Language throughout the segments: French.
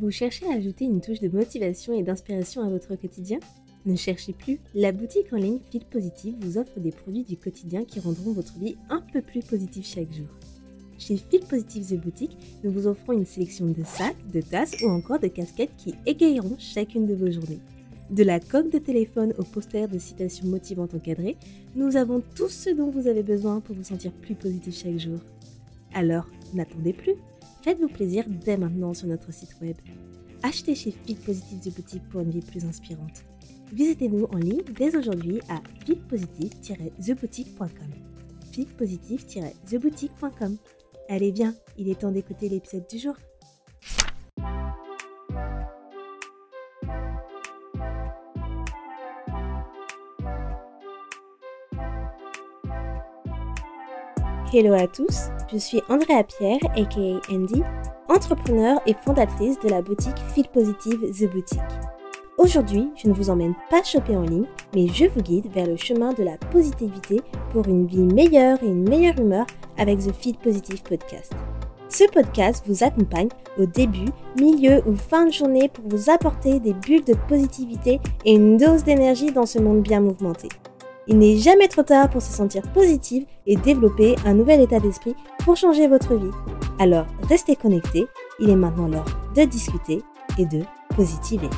Vous cherchez à ajouter une touche de motivation et d'inspiration à votre quotidien? Ne cherchez plus, la boutique en ligne Fil Positive vous offre des produits du quotidien qui rendront votre vie un peu plus positive chaque jour. Chez Fil Positive The Boutique, nous vous offrons une sélection de sacs, de tasses ou encore de casquettes qui égayeront chacune de vos journées. De la coque de téléphone au poster de citations motivantes encadrées, nous avons tout ce dont vous avez besoin pour vous sentir plus positif chaque jour. Alors, n'attendez plus Faites-vous plaisir dès maintenant sur notre site web. Achetez chez Fit Positive The Boutique pour une vie plus inspirante. Visitez-nous en ligne dès aujourd'hui à fitpositive-theboutique.com. fitpositive-theboutique.com. Allez bien, il est temps d'écouter l'épisode du jour. Hello à tous, je suis Andrea Pierre, aka Andy, entrepreneur et fondatrice de la boutique Feel Positive The Boutique. Aujourd'hui, je ne vous emmène pas choper en ligne, mais je vous guide vers le chemin de la positivité pour une vie meilleure et une meilleure humeur avec The Feel Positive Podcast. Ce podcast vous accompagne au début, milieu ou fin de journée pour vous apporter des bulles de positivité et une dose d'énergie dans ce monde bien mouvementé. Il n'est jamais trop tard pour se sentir positive et développer un nouvel état d'esprit pour changer votre vie. Alors restez connectés, il est maintenant l'heure de discuter et de positiver.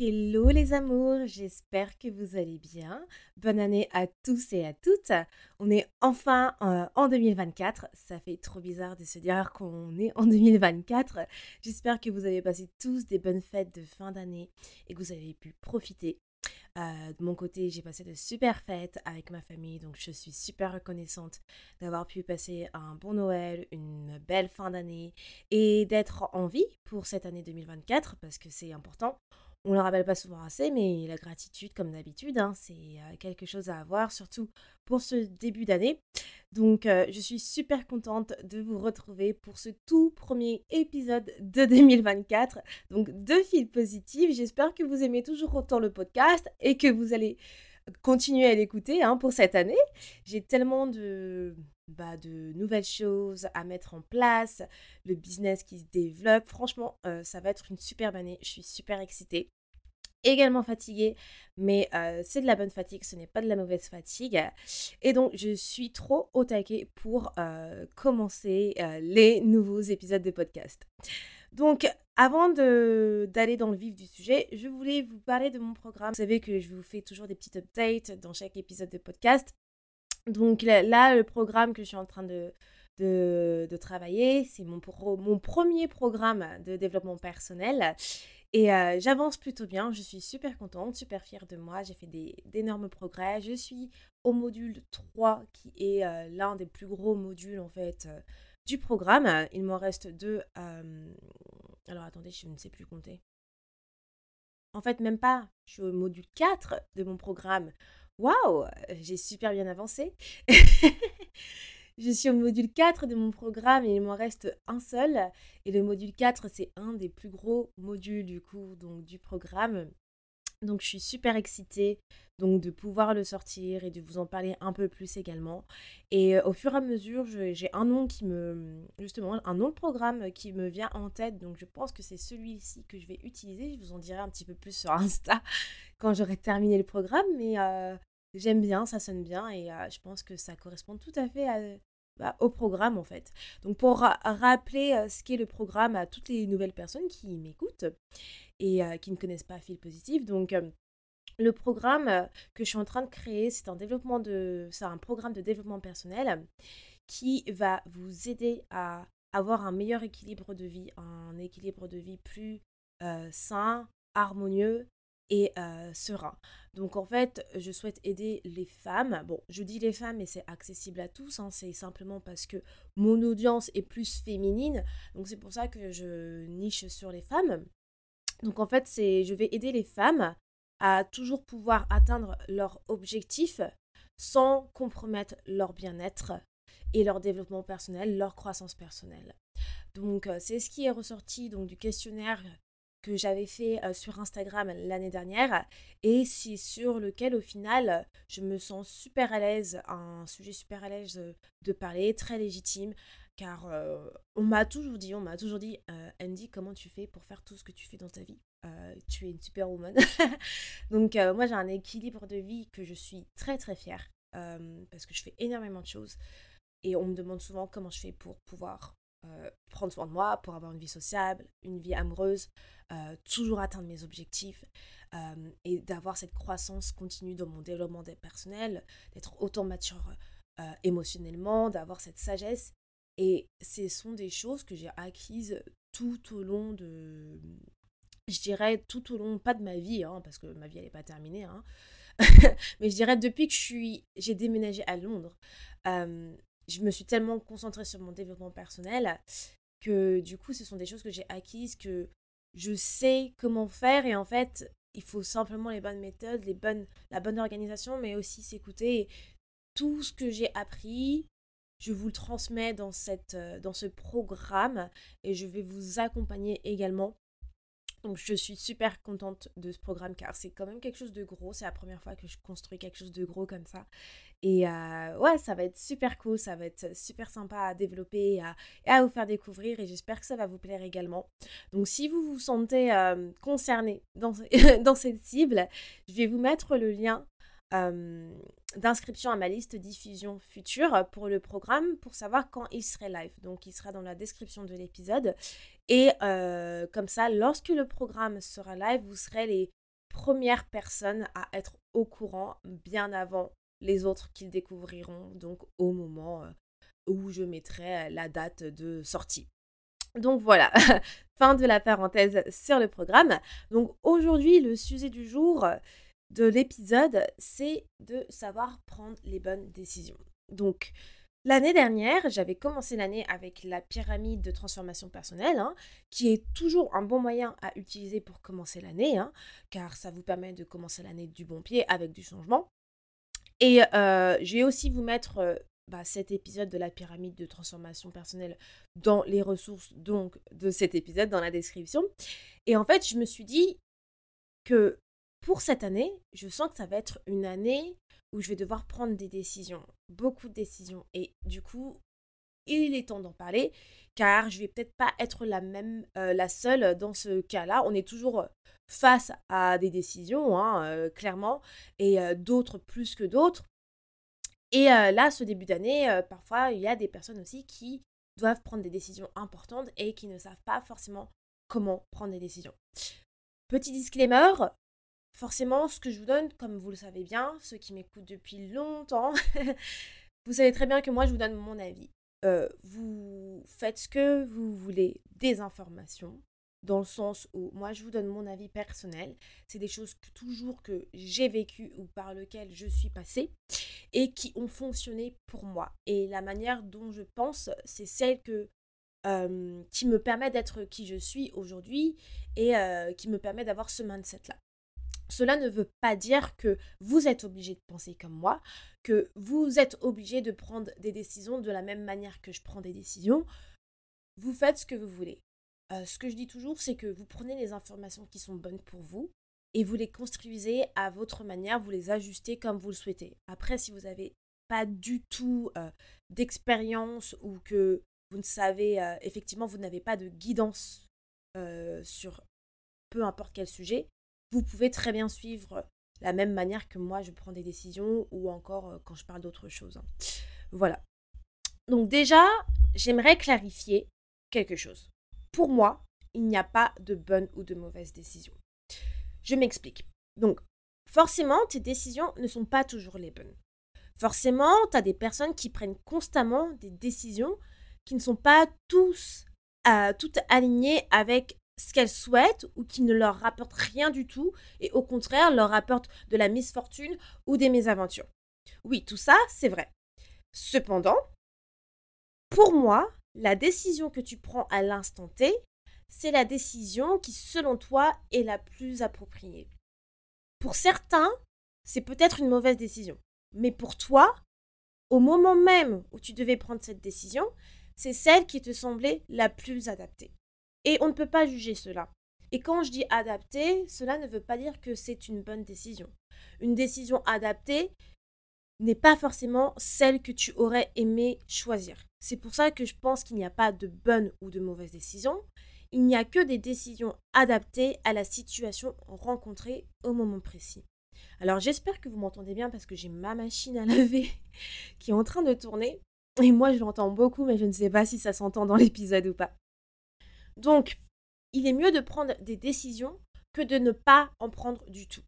Hello les amours, j'espère que vous allez bien. Bonne année à tous et à toutes. On est enfin euh, en 2024. Ça fait trop bizarre de se dire qu'on est en 2024. J'espère que vous avez passé tous des bonnes fêtes de fin d'année et que vous avez pu profiter. Euh, de mon côté, j'ai passé de super fêtes avec ma famille, donc je suis super reconnaissante d'avoir pu passer un bon Noël, une belle fin d'année et d'être en vie pour cette année 2024 parce que c'est important. On ne le rappelle pas souvent assez, mais la gratitude, comme d'habitude, hein, c'est euh, quelque chose à avoir, surtout pour ce début d'année. Donc, euh, je suis super contente de vous retrouver pour ce tout premier épisode de 2024. Donc, de fil positif. J'espère que vous aimez toujours autant le podcast et que vous allez continuer à l'écouter hein, pour cette année. J'ai tellement de, bah, de nouvelles choses à mettre en place, le business qui se développe. Franchement, euh, ça va être une superbe année. Je suis super excitée également fatiguée, mais c'est de la bonne fatigue, ce n'est pas de la mauvaise fatigue. Et donc, je suis trop au taquet pour commencer les nouveaux épisodes de podcast. Donc, avant d'aller dans le vif du sujet, je voulais vous parler de mon programme. Vous savez que je vous fais toujours des petites updates dans chaque épisode de podcast. Donc là, le programme que je suis en train de, de, travailler, c'est mon, mon premier programme de développement personnel. Et j'avance plutôt bien, je suis super contente, super fière de moi, j'ai fait d'énormes progrès. Je suis au module 3 qui est l'un des plus gros modules en fait du programme. Il m'en reste deux. Alors attendez, je ne sais plus compter. En fait, même pas. Je suis au module 4 de mon programme. Waouh, j'ai super bien avancé. Je suis au module 4 de mon programme et il m'en reste un seul. Et le module 4, c'est un des plus gros modules du coup du programme. Donc je suis super excitée de pouvoir le sortir et de vous en parler un peu plus également. Et euh, au fur et à mesure, j'ai un nom qui me justement un nom de programme qui me vient en tête. Donc je pense que c'est celui-ci que je vais utiliser. Je vous en dirai un petit peu plus sur Insta quand j'aurai terminé le programme. Mais euh, j'aime bien, ça sonne bien et euh, je pense que ça correspond tout à fait à, bah, au programme en fait. Donc pour rappeler euh, ce qu'est le programme à toutes les nouvelles personnes qui m'écoutent et euh, qui ne connaissent pas Fil Positif. Donc euh, le programme que je suis en train de créer, c'est un développement de c'est un programme de développement personnel qui va vous aider à avoir un meilleur équilibre de vie, un équilibre de vie plus sain, harmonieux et serein. Donc en fait, je souhaite aider les femmes. Bon, je dis les femmes, mais c'est accessible à tous. Hein. c'est simplement parce que mon audience est plus féminine. Donc c'est pour ça que je niche sur les femmes. Donc en fait, c'est, je vais aider les femmes à toujours pouvoir atteindre leur objectif sans compromettre leur bien-être et leur développement personnel, leur croissance personnelle. Donc c'est ce qui est ressorti donc du questionnaire que j'avais fait sur Instagram l'année dernière et c'est sur lequel au final je me sens super à l'aise, un sujet super à l'aise de parler, très légitime, car on m'a toujours dit, on m'a toujours dit, Andy, comment tu fais pour faire tout ce que tu fais dans ta vie? Tu es une superwoman. Donc moi j'ai un équilibre de vie que je suis très très fière parce que je fais énormément de choses et on me demande souvent comment je fais pour pouvoir prendre soin de moi, pour avoir une vie sociable, une vie amoureuse, toujours atteindre mes objectifs et d'avoir cette croissance continue dans mon développement personnel, d'être autant mature émotionnellement, d'avoir cette sagesse. Et ce sont des choses que j'ai acquises tout au long de, je dirais tout au long, pas de ma vie, hein, parce que ma vie n'est pas terminée, hein, mais je dirais depuis que j'ai déménagé à Londres, je me suis tellement concentrée sur mon développement personnel que du coup, ce sont des choses que j'ai acquises, que je sais comment faire et en fait, il faut simplement les bonnes méthodes, la bonne organisation, mais aussi s'écouter. Tout ce que j'ai appris, je vous le transmets cette, dans ce programme et je vais vous accompagner également donc je suis super contente de ce programme car c'est quand même quelque chose de gros. C'est la première fois que je construis quelque chose de gros comme ça. Et euh, ouais, ça va être super cool, ça va être super sympa à développer et à, vous faire découvrir et j'espère que ça va vous plaire également. Donc si vous vous sentez euh, concerné dans, dans cette cible, je vais vous mettre le lien d'inscription à ma liste diffusion future pour le programme pour savoir quand il serait live. Donc il sera dans la description de l'épisode. Et comme ça, lorsque le programme sera live, vous serez les premières personnes à être au courant bien avant les autres qu'ils découvriront, donc au moment où je mettrai la date de sortie. Donc voilà, fin de la parenthèse sur le programme. Donc aujourd'hui, le sujet du jour, de l'épisode, c'est de savoir prendre les bonnes décisions. Donc, l'année dernière, j'avais commencé l'année avec la pyramide de transformation personnelle, hein, qui est toujours un bon moyen à utiliser pour commencer l'année, hein, car ça vous permet de commencer l'année du bon pied avec du changement. Et euh, je vais aussi vous mettre euh, bah, cet épisode de la pyramide de transformation personnelle dans les ressources donc de cet épisode dans la description. Et en fait, je me suis dit que pour cette année, je sens que ça va être une année où je vais devoir prendre des décisions, beaucoup de décisions. Et du coup, il est temps d'en parler, car je vais peut-être pas être la même, euh, la seule dans ce cas-là. On est toujours face à des décisions, hein, clairement, et d'autres plus que d'autres. Et là, ce début d'année, parfois, il y a des personnes aussi qui doivent prendre des décisions importantes et qui ne savent pas forcément comment prendre des décisions. Petit disclaimer, forcément, ce que je vous donne, comme vous le savez bien, ceux qui m'écoutent depuis longtemps, vous savez très bien que moi, je vous donne mon avis. Vous faites ce que vous voulez des informations, dans le sens où moi, je vous donne mon avis personnel. C'est des choses que, toujours que j'ai vécues ou par lesquelles je suis passée et qui ont fonctionné pour moi. Et la manière dont je pense, c'est celle que qui me permet d'être qui je suis aujourd'hui et qui me permet d'avoir ce mindset-là. Cela ne veut pas dire que vous êtes obligé de penser comme moi, que vous êtes obligé de prendre des décisions de la même manière que je prends des décisions. Vous faites ce que vous voulez. Euh, ce que je dis toujours, c'est que vous prenez les informations qui sont bonnes pour vous et vous les construisez à votre manière, vous les ajustez comme vous le souhaitez. Après, si vous n'avez pas du tout euh, d'expérience ou que vous ne savez, euh, effectivement, vous n'avez pas de guidance sur peu importe quel sujet, vous pouvez très bien suivre la même manière que moi je prends des décisions ou encore quand je parle d'autre chose. Hein. Voilà. Donc déjà, j'aimerais clarifier quelque chose. Pour moi, il n'y a pas de bonne ou de mauvaise décision. Je m'explique. Donc, forcément, tes décisions ne sont pas toujours les bonnes. Forcément, tu as des personnes qui prennent constamment des décisions qui ne sont pas euh, toutes alignées avec ce qu'elles souhaitent ou qui ne leur rapporte rien du tout et au contraire leur rapporte de la misfortune ou des mésaventures. Oui, tout ça, c'est vrai. Cependant, pour moi, la décision que tu prends à l'instant T, c'est la décision qui, selon toi, est la plus appropriée. Pour certains, c'est peut-être une mauvaise décision. Mais pour toi, au moment même où tu devais prendre cette décision, c'est celle qui te semblait la plus adaptée. Et on ne peut pas juger cela. Et quand je dis adapter, cela ne veut pas dire que c'est une bonne décision. Une décision adaptée n'est pas forcément celle que tu aurais aimé choisir. C'est pour ça que je pense qu'il n'y a pas de bonne ou de mauvaise décision. Il n'y a que des décisions adaptées à la situation rencontrée au moment précis. Alors j'espère que vous m'entendez bien parce que j'ai ma machine à laver qui est en train de tourner. Et moi je l'entends beaucoup mais je ne sais pas si ça s'entend dans l'épisode ou pas. Donc il est mieux de prendre des décisions que de ne pas en prendre du tout.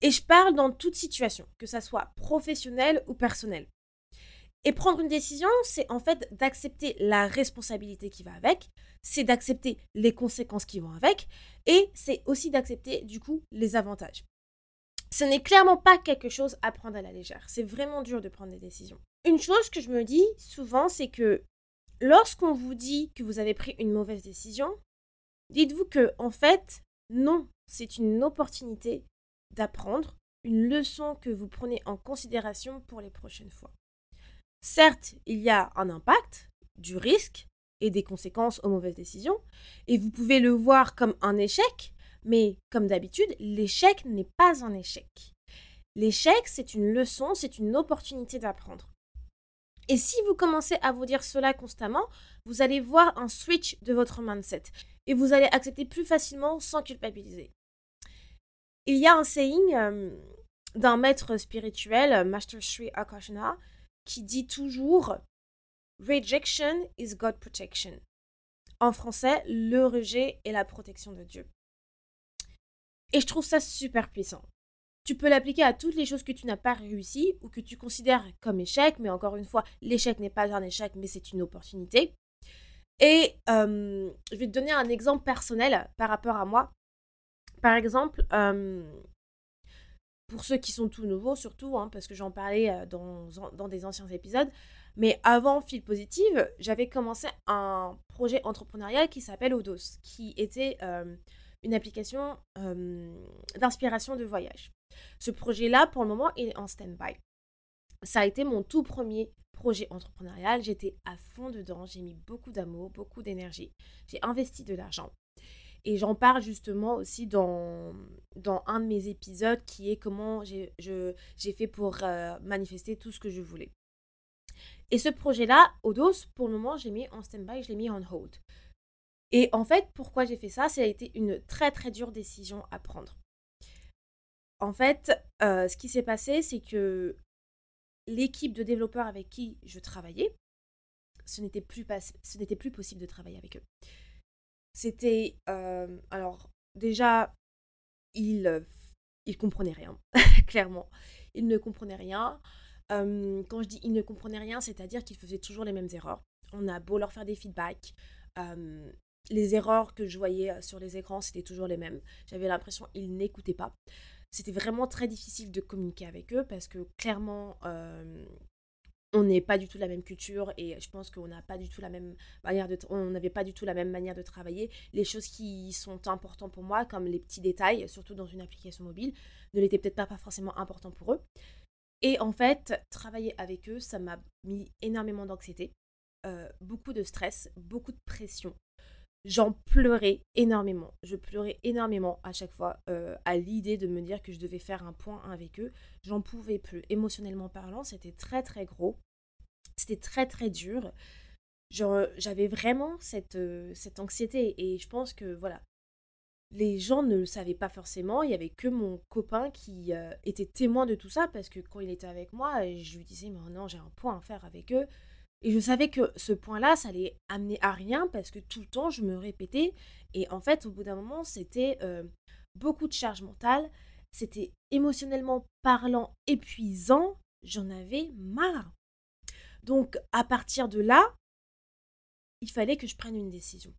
Et je parle dans toute situation, que ça soit professionnelle ou personnelle. Et prendre une décision, c'est en fait d'accepter la responsabilité qui va avec, c'est d'accepter les conséquences qui vont avec, et c'est aussi d'accepter du coup les avantages. Ce n'est clairement pas quelque chose à prendre à la légère. C'est vraiment dur de prendre des décisions. Une chose que je me dis souvent, c'est que lorsqu'on vous dit que vous avez pris une mauvaise décision, dites-vous que en fait, non, c'est une opportunité d'apprendre, une leçon que vous prenez en considération pour les prochaines fois. Certes, il y a un impact, du risque et des conséquences aux mauvaises décisions, et vous pouvez le voir comme un échec, mais comme d'habitude, l'échec n'est pas un échec. L'échec, c'est une leçon, c'est une opportunité d'apprendre. Et si vous commencez à vous dire cela constamment, vous allez voir un switch de votre mindset et vous allez accepter plus facilement sans culpabiliser. Il y a un saying euh, d'un maître spirituel, Master Sri Akashana, qui dit toujours Rejection is God protection. En français, le rejet est la protection de Dieu. Et je trouve ça super puissant. Tu peux l'appliquer à toutes les choses que tu n'as pas réussi ou que tu considères comme échec, mais encore une fois, l'échec n'est pas un échec, mais c'est une opportunité. Et euh, je vais te donner un exemple personnel par rapport à moi. Par exemple, euh, pour ceux qui sont tout nouveaux surtout, hein, parce que j'en parlais euh, dans, dans, des anciens épisodes, mais avant Fil Positive, j'avais commencé un projet entrepreneurial qui s'appelle Odos, qui était euh, une application euh, d'inspiration de voyage. Ce projet-là, pour le moment, est en stand-by. Ça a été mon tout premier projet entrepreneurial. J'étais à fond dedans, j'ai mis beaucoup d'amour, beaucoup d'énergie, j'ai investi de l'argent. Et j'en parle justement aussi dans, dans un de mes épisodes qui est comment j'ai fait pour euh, manifester tout ce que je voulais. Et ce projet-là, Odos, pour le moment, j'ai mis en stand-by, je l'ai mis en hold. Et en fait, pourquoi j'ai fait ça? Ça a été une très très dure décision à prendre. En fait, euh, ce qui s'est passé, c'est que l'équipe de développeurs avec qui je travaillais, ce n'était plus, plus possible de travailler avec eux. C'était. Euh, alors, déjà, il, euh, il comprenait rien, clairement. Il ne comprenait rien. Euh, quand je dis il ne comprenait rien, c'est-à-dire qu'il faisait toujours les mêmes erreurs. On a beau leur faire des feedbacks. les erreurs que je voyais sur les écrans, c'était toujours les mêmes. J'avais l'impression qu'ils n'écoutaient pas. C'était vraiment très difficile de communiquer avec eux parce que clairement, on n'est pas du tout la même culture et je pense qu'on n'a pas du tout la même manière de on n'avait pas du tout la même manière de travailler. Les choses qui sont importantes pour moi comme les petits détails surtout dans une application mobile ne l'étaient peut-être pas, forcément importants pour eux. Et en fait travailler avec eux ça m'a mis énormément d'anxiété euh, beaucoup de stress beaucoup de pression j'en pleurais énormément. Je pleurais énormément à chaque fois euh, à l'idée de me dire que je devais faire un point avec eux. J'en pouvais plus. Émotionnellement parlant, c'était très très gros. C'était très très dur. J'avais vraiment cette, euh, cette anxiété et je pense que voilà, les gens ne le savaient pas forcément. Il y avait que mon copain qui euh, était témoin de tout ça parce que quand il était avec moi, je lui disais mais non, j'ai un point à faire avec eux. Et je savais que ce point-là, ça allait amener à rien parce que tout le temps, je me répétais. Et en fait, au bout d'un moment, c'était euh, beaucoup de charge mentale. C'était émotionnellement parlant épuisant. J'en avais marre. Donc, à partir de là, il fallait que je prenne une décision.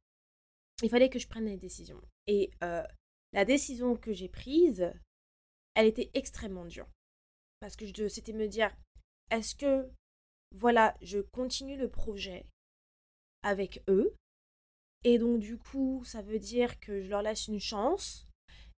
Il fallait que je prenne une décision. Et euh, la décision que j'ai prise, elle était extrêmement dure. Parce que c'était me dire, est-ce que voilà, je continue le projet avec eux. Et donc du coup, ça veut dire que je leur laisse une chance.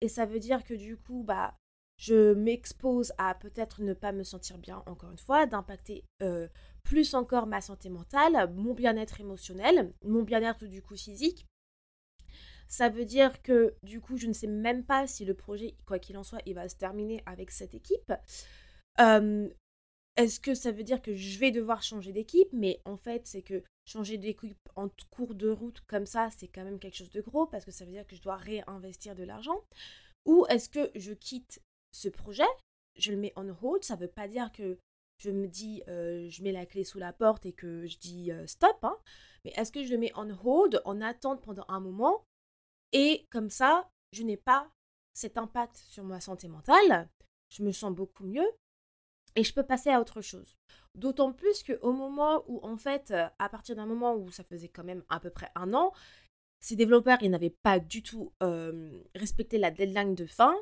Et ça veut dire que du coup, bah, je m'expose à peut-être ne pas me sentir bien, encore une fois, d'impacter euh, plus encore ma santé mentale, mon bien-être émotionnel, mon bien-être du coup physique. Ça veut dire que du coup, je ne sais même pas si le projet, quoi qu'il en soit, il va se terminer avec cette équipe. Est-ce que ça veut dire que je vais devoir changer d'équipe? Mais en fait, c'est que changer d'équipe en cours de route comme ça, c'est quand même quelque chose de gros parce que ça veut dire que je dois réinvestir de l'argent. Ou est-ce que je quitte ce projet, je le mets on hold, ça ne veut pas dire que je me dis, euh, je mets la clé sous la porte et que je dis euh, stop, hein, mais est-ce que je le mets on hold, en attente pendant un moment, et comme ça, je n'ai pas cet impact sur ma santé mentale, je me sens beaucoup mieux, et je peux passer à autre chose. D'autant plus qu'au moment où, en fait, euh, à partir d'un moment où ça faisait quand même à peu près un an, ces développeurs, ils n'avaient pas du tout respecté la deadline de fin.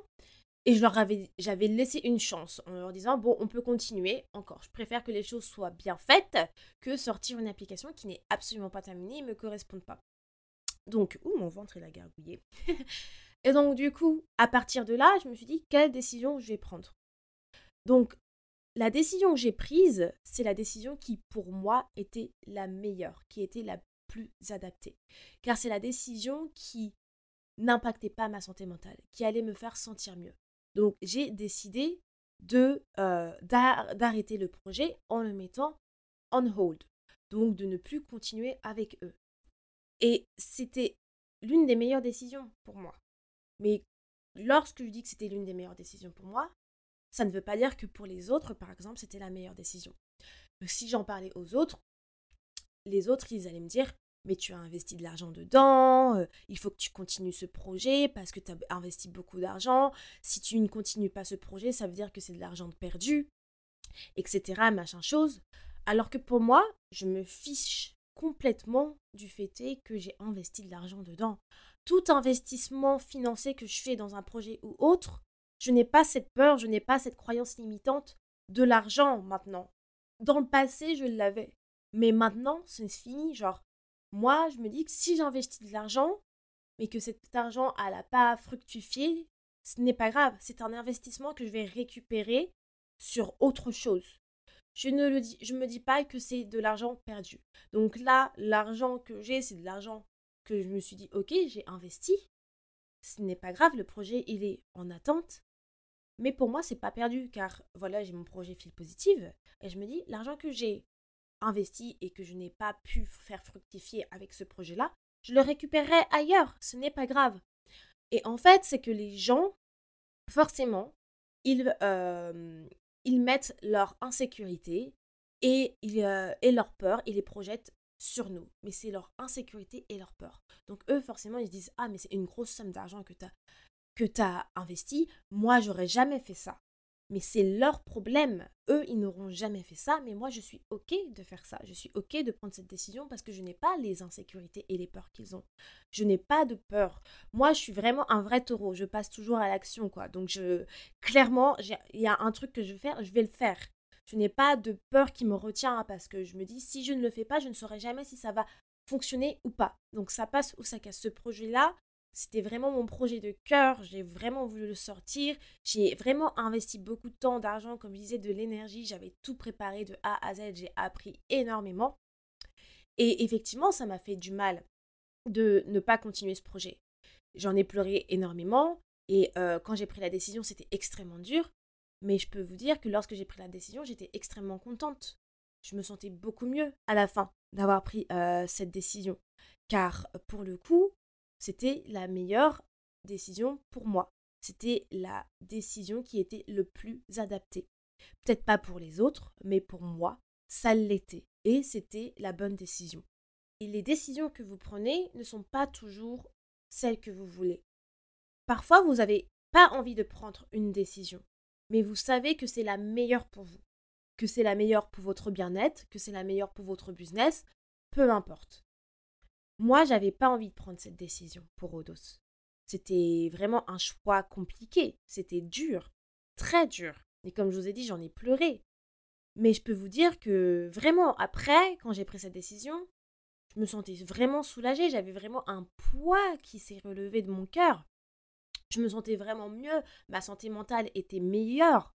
Et je leur avais, j'avais laissé une chance en leur disant, bon, on peut continuer encore. Je préfère que les choses soient bien faites que sortir une application qui n'est absolument pas terminée et ne me correspond pas. Donc, ouh, mon ventre, il a gargouillé. et donc, du coup, à partir de là, je me suis dit, quelle décision je vais prendre Donc, la décision que j'ai prise, c'est la décision qui, pour moi, était la meilleure, qui était la plus adaptée. Car c'est la décision qui n'impactait pas ma santé mentale, qui allait me faire sentir mieux. Donc j'ai décidé euh, d'arrêter le projet en le mettant on hold, donc de ne plus continuer avec eux. Et c'était l'une des meilleures décisions pour moi. Mais lorsque je dis que c'était l'une des meilleures décisions pour moi, ça ne veut pas dire que pour les autres, par exemple, c'était la meilleure décision. si j'en parlais aux autres, les autres, ils allaient me dire mais tu as investi de l'argent dedans, euh, il faut que tu continues ce projet parce que tu as investi beaucoup d'argent. Si tu ne continues pas ce projet, ça veut dire que c'est de l'argent perdu, etc. Machin chose. Alors que pour moi, je me fiche complètement du fait que j'ai investi de l'argent dedans. Tout investissement financier que je fais dans un projet ou autre, je n'ai pas cette peur, je n'ai pas cette croyance limitante de l'argent maintenant. Dans le passé, je l'avais. Mais maintenant, c'est fini. Genre, moi, je me dis que si j'investis de l'argent, mais que cet argent n'a pas fructifié, ce n'est pas grave. C'est un investissement que je vais récupérer sur autre chose. Je ne le dis, je me dis pas que c'est de l'argent perdu. Donc là, l'argent que j'ai, c'est de l'argent que je me suis dit, ok, j'ai investi. Ce n'est pas grave, le projet il est en attente. Mais pour moi, c'est pas perdu car voilà, j'ai mon projet fil positive et je me dis l'argent que j'ai investi et que je n'ai pas pu faire fructifier avec ce projet-là, je le récupérerai ailleurs, ce n'est pas grave. Et en fait, c'est que les gens, forcément, ils, euh, mettent leur insécurité et, euh, et leur peur, ils les projettent sur nous. Mais c'est leur insécurité et leur peur. Donc eux, forcément, ils se disent, ah, mais c'est une grosse somme d'argent que tu as, que as investi. Moi, j'aurais jamais fait ça mais c'est leur problème. Eux, ils n'auront jamais fait ça, mais moi, je suis OK de faire ça. Je suis OK de prendre cette décision parce que je n'ai pas les insécurités et les peurs qu'ils ont. Je n'ai pas de peur. Moi, je suis vraiment un vrai taureau. Je passe toujours à l'action, quoi. Donc, je, clairement, il y a un truc que je veux faire, je vais le faire. Je n'ai pas de peur qui me retient parce que je me dis, si je ne le fais pas, je ne saurai jamais si ça va fonctionner ou pas. Donc, ça passe ou ça casse. Ce projet-là, c'était vraiment mon projet de cœur, j'ai vraiment voulu le sortir. J'ai vraiment investi beaucoup de temps, d'argent, comme je disais, de l'énergie. J'avais tout préparé de A à Z, j'ai appris énormément. Et effectivement, ça m'a fait du mal de ne pas continuer ce projet. J'en ai pleuré énormément et euh, quand j'ai pris la décision, c'était extrêmement dur. Mais je peux vous dire que lorsque j'ai pris la décision, j'étais extrêmement contente. Je me sentais beaucoup mieux à la fin d'avoir pris euh, cette décision. Car pour le coup, c'était la meilleure décision pour moi. C'était la décision qui était le plus adaptée. Peut-être pas pour les autres, mais pour moi, ça l'était. Et c'était la bonne décision. Et les décisions que vous prenez ne sont pas toujours celles que vous voulez. Parfois, vous n'avez pas envie de prendre une décision, mais vous savez que c'est la meilleure pour vous, que c'est la meilleure pour votre bien-être, que c'est la meilleure pour votre business, peu importe. Moi, j'avais pas envie de prendre cette décision pour Rodos. C'était vraiment un choix compliqué, c'était dur, très dur. Et comme je vous ai dit, j'en ai pleuré. Mais je peux vous dire que vraiment, après, quand j'ai pris cette décision, je me sentais vraiment soulagée. J'avais vraiment un poids qui s'est relevé de mon cœur. Je me sentais vraiment mieux. Ma santé mentale était meilleure.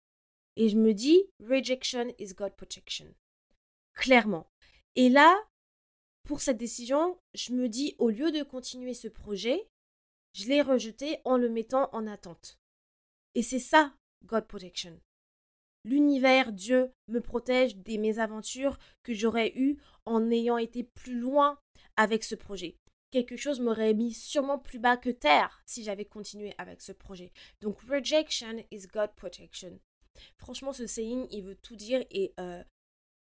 Et je me dis, rejection is God protection. Clairement. Et là, pour cette décision, je me dis, au lieu de continuer ce projet, je l'ai rejeté en le mettant en attente. Et c'est ça, God Protection. L'univers, Dieu, me protège des mésaventures que j'aurais eues en ayant été plus loin avec ce projet. Quelque chose m'aurait mis sûrement plus bas que terre si j'avais continué avec ce projet. Donc, rejection is God protection. Franchement, ce saying, il veut tout dire et euh,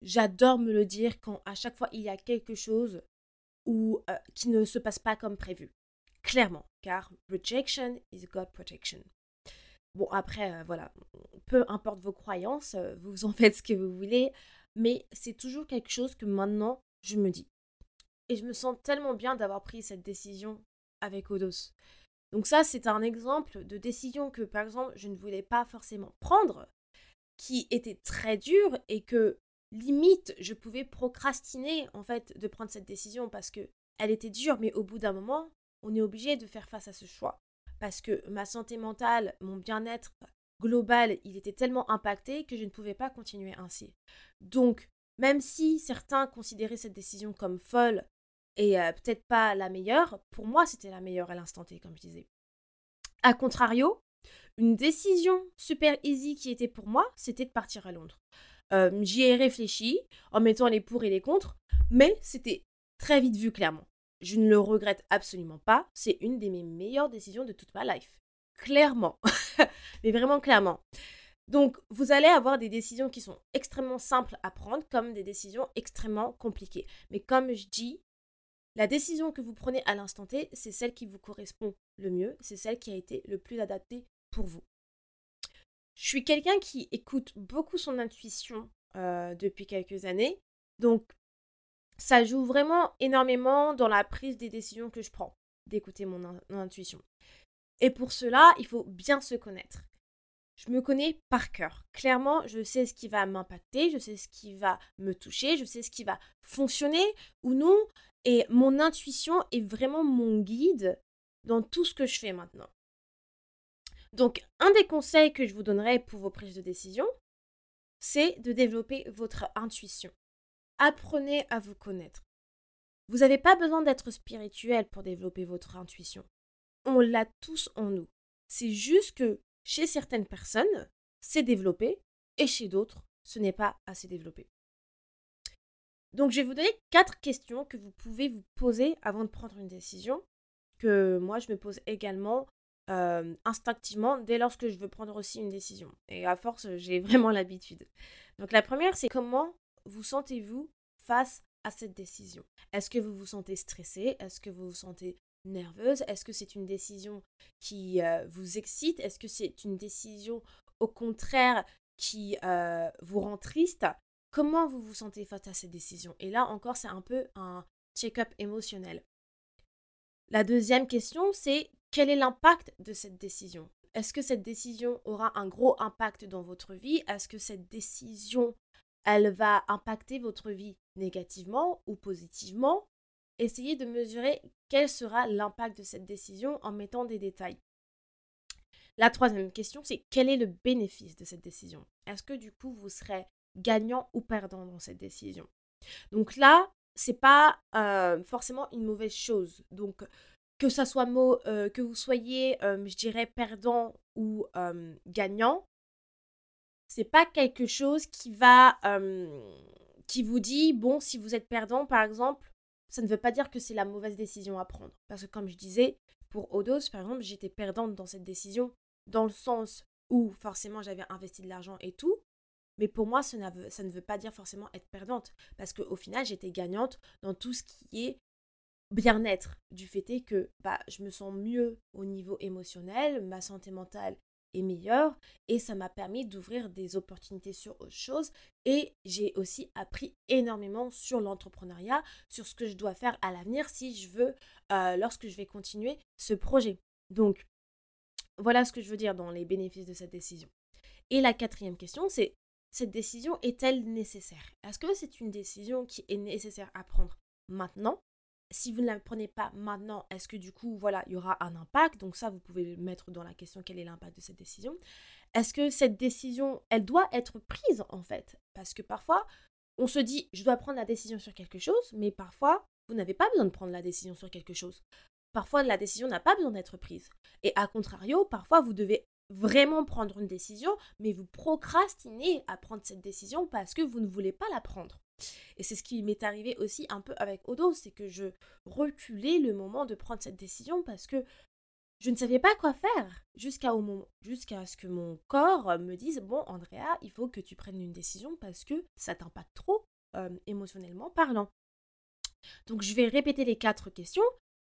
j'adore me le dire quand à chaque fois il y a quelque chose ou euh, qui ne se passe pas comme prévu. Clairement, car rejection is God protection. Bon, après, euh, voilà, peu importe vos croyances, euh, vous en faites ce que vous voulez, mais c'est toujours quelque chose que maintenant je me dis. Et je me sens tellement bien d'avoir pris cette décision avec Odos. Donc ça, c'est un exemple de décision que, par exemple, je ne voulais pas forcément prendre, qui était très dure et que limite, je pouvais procrastiner en fait de prendre cette décision parce que elle était dure, mais au bout d'un moment, on est obligé de faire face à ce choix parce que ma santé mentale, mon bien-être global, il était tellement impacté que je ne pouvais pas continuer ainsi. Donc, même si certains considéraient cette décision comme folle et euh, peut-être pas la meilleure, pour moi c'était la meilleure à l'instant T, comme je disais. A contrario, une décision super easy qui était pour moi, c'était de partir à Londres. J'y ai réfléchi en mettant les pour et les contre, mais c'était très vite vu clairement. Je ne le regrette absolument pas. C'est une de mes meilleures décisions de toute ma life. Clairement. Mais vraiment clairement. Donc, vous allez avoir des décisions qui sont extrêmement simples à prendre comme des décisions extrêmement compliquées. Mais comme je dis, la décision que vous prenez à l'instant T, c'est celle qui vous correspond le mieux, c'est celle qui a été le plus adaptée pour vous. Je suis quelqu'un qui écoute beaucoup son intuition euh, depuis quelques années. Donc, ça joue vraiment énormément dans la prise des décisions que je prends, d'écouter mon, intuition. Et pour cela, il faut bien se connaître. Je me connais par cœur. Clairement, je sais ce qui va m'impacter, je sais ce qui va me toucher, je sais ce qui va fonctionner ou non. Et mon intuition est vraiment mon guide dans tout ce que je fais maintenant. Donc, un des conseils que je vous donnerai pour vos prises de décision, c'est de développer votre intuition apprenez à vous connaître. Vous n'avez pas besoin d'être spirituel pour développer votre intuition. On l'a tous en nous. C'est juste que chez certaines personnes, c'est développé et chez d'autres, ce n'est pas assez développé. Donc je vais vous donner quatre questions que vous pouvez vous poser avant de prendre une décision, que moi je me pose également euh, instinctivement dès lors que je veux prendre aussi une décision. Et à force, j'ai vraiment l'habitude. Donc la première, c'est comment vous sentez-vous face à cette décision? Est-ce que vous vous sentez stressé Est-ce que vous vous sentez nerveuse? Est-ce que c'est une décision qui euh, vous excite? Est-ce que c'est une décision au contraire qui euh, vous rend triste? Comment vous vous sentez face à cette décision? Et là encore, c'est un peu un check-up émotionnel. La deuxième question, c'est quel est l'impact de cette décision? Est-ce que cette décision aura un gros impact dans votre vie? Est-ce que cette décision elle va impacter votre vie négativement ou positivement? Essayez de mesurer quel sera l'impact de cette décision en mettant des détails. La troisième question, c'est quel est le bénéfice de cette décision? Est-ce que du coup vous serez gagnant ou perdant dans cette décision? Donc là, c'est pas euh, forcément une mauvaise chose. Donc que ça soit euh, que vous soyez, euh, je dirais, perdant ou gagnant, c'est pas quelque chose qui va qui vous dit bon si vous êtes perdant par exemple ça ne veut pas dire que c'est la mauvaise décision à prendre. Parce que comme je disais pour Odos par exemple j'étais perdante dans cette décision dans le sens où forcément j'avais investi de l'argent et tout mais pour moi ça ne veut pas dire forcément être perdante. Parce qu'au final j'étais gagnante dans tout ce qui est bien-être du fait est que bah, je me sens mieux au niveau émotionnel, ma santé mentale est meilleure et ça m'a permis d'ouvrir des opportunités sur autre chose et j'ai aussi appris énormément sur l'entrepreneuriat, sur ce que je dois faire à l'avenir si je veux, euh, lorsque je vais continuer ce projet. Donc, voilà ce que je veux dire dans les bénéfices de cette décision. Et la quatrième question, c'est cette décision est-elle nécessaire? Est-ce que c'est une décision qui est nécessaire à prendre maintenant si vous ne la prenez pas maintenant, est-ce que du coup, voilà, il y aura un impact? Donc ça, vous pouvez mettre dans la question quel est l'impact de cette décision? Est-ce que cette décision, elle doit être prise en fait? Parce que parfois, on se dit, je dois prendre la décision sur quelque chose, mais parfois, vous n'avez pas besoin de prendre la décision sur quelque chose. parfois la décision n'a pas besoin d'être prise. Et à contrario, parfois vous devez vraiment prendre une décision, mais vous procrastinez à prendre cette décision parce que vous ne voulez pas la prendre. Et c'est ce qui m'est arrivé aussi un peu avec Odo, c'est que je reculais le moment de prendre cette décision parce que je ne savais pas quoi faire jusqu'à ce que mon corps me dise bon Andrea, il faut que tu prennes une décision parce que ça t'impacte trop euh, émotionnellement parlant. Donc je vais répéter les quatre questions.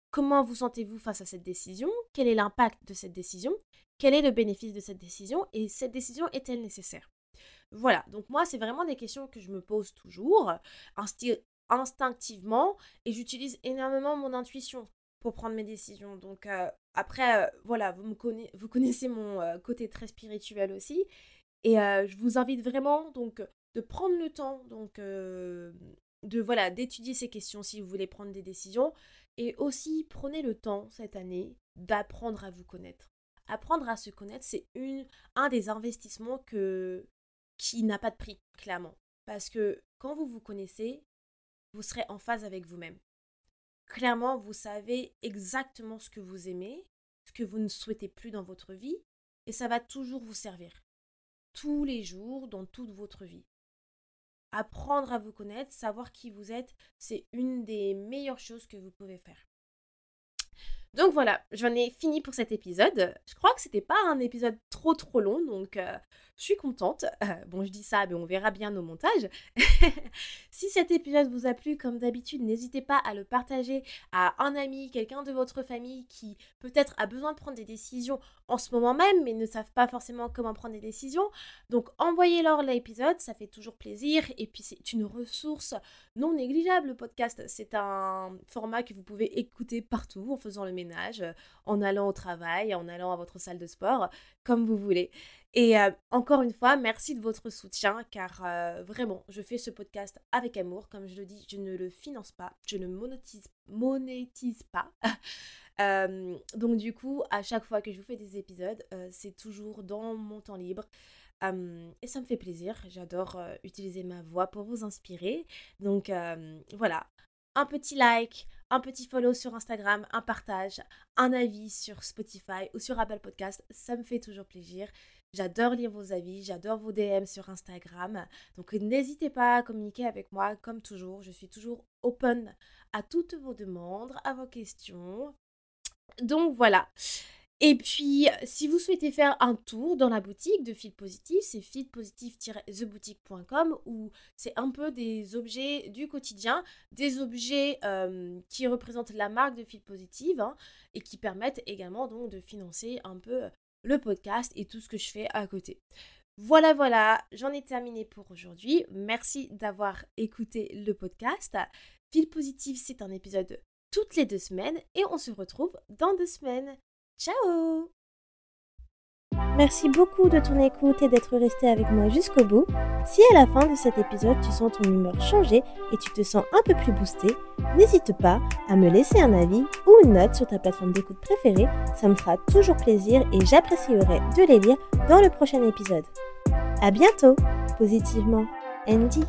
Comment vous sentez-vous face à cette décision? Quel est l'impact de cette décision? Quel est le bénéfice de cette décision? Et cette décision est-elle nécessaire? Voilà, donc moi c'est vraiment des questions que je me pose toujours, instinctivement, et j'utilise énormément mon intuition pour prendre mes décisions. Donc euh, après, euh, voilà, vous, me connaissez, vous connaissez mon euh, côté très spirituel aussi. Et je vous invite vraiment donc de prendre le temps donc de voilà d'étudier ces questions si vous voulez prendre des décisions et aussi prenez le temps cette année d'apprendre à vous connaître. Apprendre à se connaître, c'est un des investissements que qui n'a pas de prix clairement parce que quand vous vous connaissez, vous serez en phase avec vous-même. Clairement, vous savez exactement ce que vous aimez, ce que vous ne souhaitez plus dans votre vie et ça va toujours vous servir tous les jours dans toute votre vie apprendre à vous connaître, savoir qui vous êtes, c'est une des meilleures choses que vous pouvez faire. Donc voilà, j'en ai fini pour cet épisode. Je crois que c'était pas un épisode trop trop long, donc euh, je suis contente. Euh, bon, je dis ça, mais on verra bien nos montages. si cet épisode vous a plu, comme d'habitude, n'hésitez pas à le partager à un ami, quelqu'un de votre famille qui peut-être a besoin de prendre des décisions en ce moment même, mais ne savent pas forcément comment prendre des décisions. Donc envoyez-leur l'épisode, ça fait toujours plaisir. Et puis c'est une ressource non négligeable, le podcast. C'est un format que vous pouvez écouter partout en faisant le ménage, en allant au travail, en allant à votre salle de sport, comme vous voulez. Et euh, encore une fois, merci de votre soutien car euh, vraiment, je fais ce podcast avec amour. Comme je le dis, je ne le finance pas, je ne monétise, monétise pas. Euh, donc du coup, à chaque fois que je vous fais des épisodes, c'est toujours dans mon temps libre. et ça me fait plaisir, j'adore utiliser ma voix pour vous inspirer. Donc voilà, un petit like, un petit follow sur Instagram, un partage, un avis sur Spotify ou sur Apple Podcast, ça me fait toujours plaisir. J'adore lire vos avis, j'adore vos DM sur Instagram. Donc n'hésitez pas à communiquer avec moi comme toujours. Je suis toujours open à toutes vos demandes, à vos questions. Donc voilà. Et puis, si vous souhaitez faire un tour dans la boutique de Feed Positif, c'est feedpositif-theboutique.com où c'est un peu des objets du quotidien, des objets euh, qui représentent la marque de Feed Positive hein, et qui permettent également donc de financer un peu le podcast et tout ce que je fais à côté. Voilà, voilà, j'en ai terminé pour aujourd'hui. Merci d'avoir écouté le podcast. Fil positif, c'est un épisode toutes les deux semaines et on se retrouve dans deux semaines. Ciao Merci beaucoup de ton écoute et d'être resté avec moi jusqu'au bout. Si à la fin de cet épisode tu sens ton humeur changer et tu te sens un peu plus boosté, n'hésite pas à me laisser un avis ou une note sur ta plateforme d'écoute préférée, ça me fera toujours plaisir et j'apprécierai de les lire dans le prochain épisode. À bientôt, positivement, Andy.